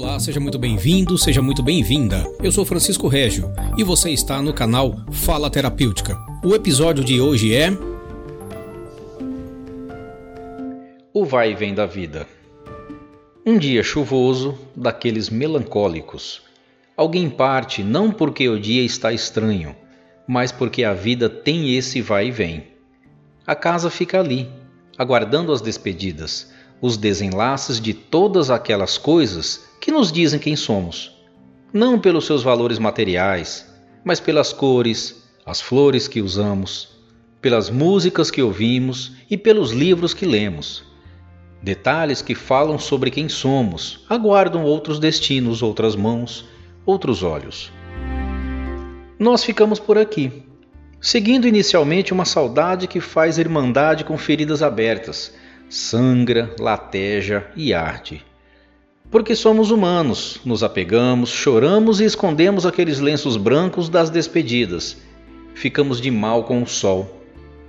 Olá, seja muito bem-vindo, seja muito bem-vinda. Eu sou Francisco Régio e você está no canal Fala Terapêutica. O episódio de hoje é. O vai e vem da vida. Um dia chuvoso, daqueles melancólicos. Alguém parte não porque o dia está estranho, mas porque a vida tem esse vai e vem. A casa fica ali, aguardando as despedidas, os desenlaces de todas aquelas coisas que nos dizem quem somos, não pelos seus valores materiais, mas pelas cores, as flores que usamos, pelas músicas que ouvimos e pelos livros que lemos. Detalhes que falam sobre quem somos aguardam outros destinos, outras mãos, outros olhos. Nós ficamos por aqui, seguindo inicialmente uma saudade que faz irmandade com feridas abertas, sangra, lateja e arde. Porque somos humanos, nos apegamos, choramos e escondemos aqueles lenços brancos das despedidas. Ficamos de mal com o sol,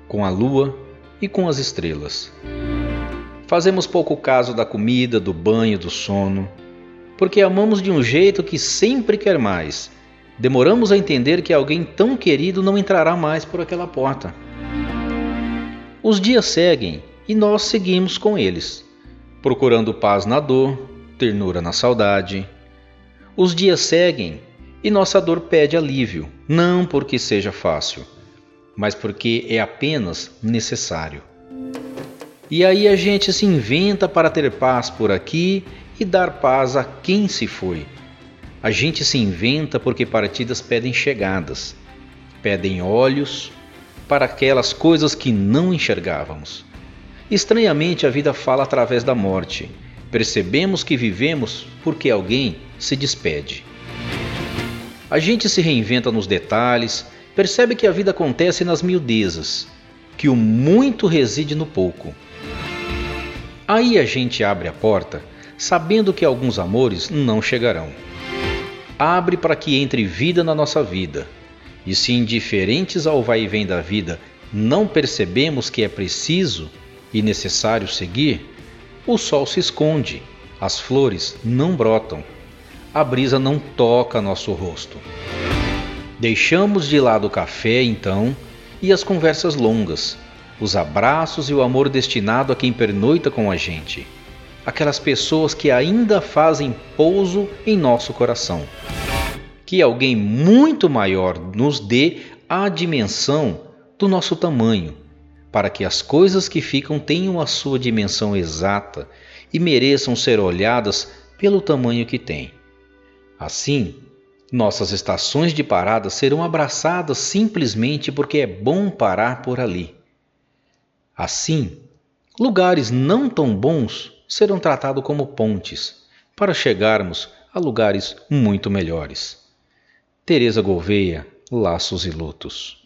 com a lua e com as estrelas. Fazemos pouco caso da comida, do banho, do sono, porque amamos de um jeito que sempre quer mais. Demoramos a entender que alguém tão querido não entrará mais por aquela porta. Os dias seguem e nós seguimos com eles, procurando paz na dor, ternura na saudade. Os dias seguem e nossa dor pede alívio, não porque seja fácil, mas porque é apenas necessário. E aí a gente se inventa para ter paz por aqui e dar paz a quem se foi. A gente se inventa porque partidas pedem chegadas, pedem olhos para aquelas coisas que não enxergávamos. Estranhamente, a vida fala através da morte Percebemos que vivemos porque alguém se despede. A gente se reinventa nos detalhes, percebe que a vida acontece nas miudezas, que o muito reside no pouco. Aí a gente abre a porta, sabendo que alguns amores não chegarão. Abre para que entre vida na nossa vida. E se indiferentes ao vai e vem da vida, não percebemos que é preciso e necessário seguir, o sol se esconde, as flores não brotam, a brisa não toca nosso rosto. Deixamos de lado o café, então, e as conversas longas, os abraços e o amor destinado a quem pernoita com a gente, aquelas pessoas que ainda fazem pouso em nosso coração. Que alguém muito maior nos dê a dimensão do nosso tamanho para que as coisas que ficam tenham a sua dimensão exata e mereçam ser olhadas pelo tamanho que têm. Assim, nossas estações de parada serão abraçadas simplesmente porque é bom parar por ali. Assim, lugares não tão bons serão tratados como pontes para chegarmos a lugares muito melhores. Teresa Gouveia, Laços e Lutos.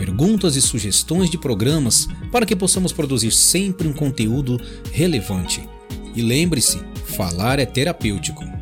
perguntas e sugestões de programas para que possamos produzir sempre um conteúdo relevante. E lembre-se, falar é terapêutico.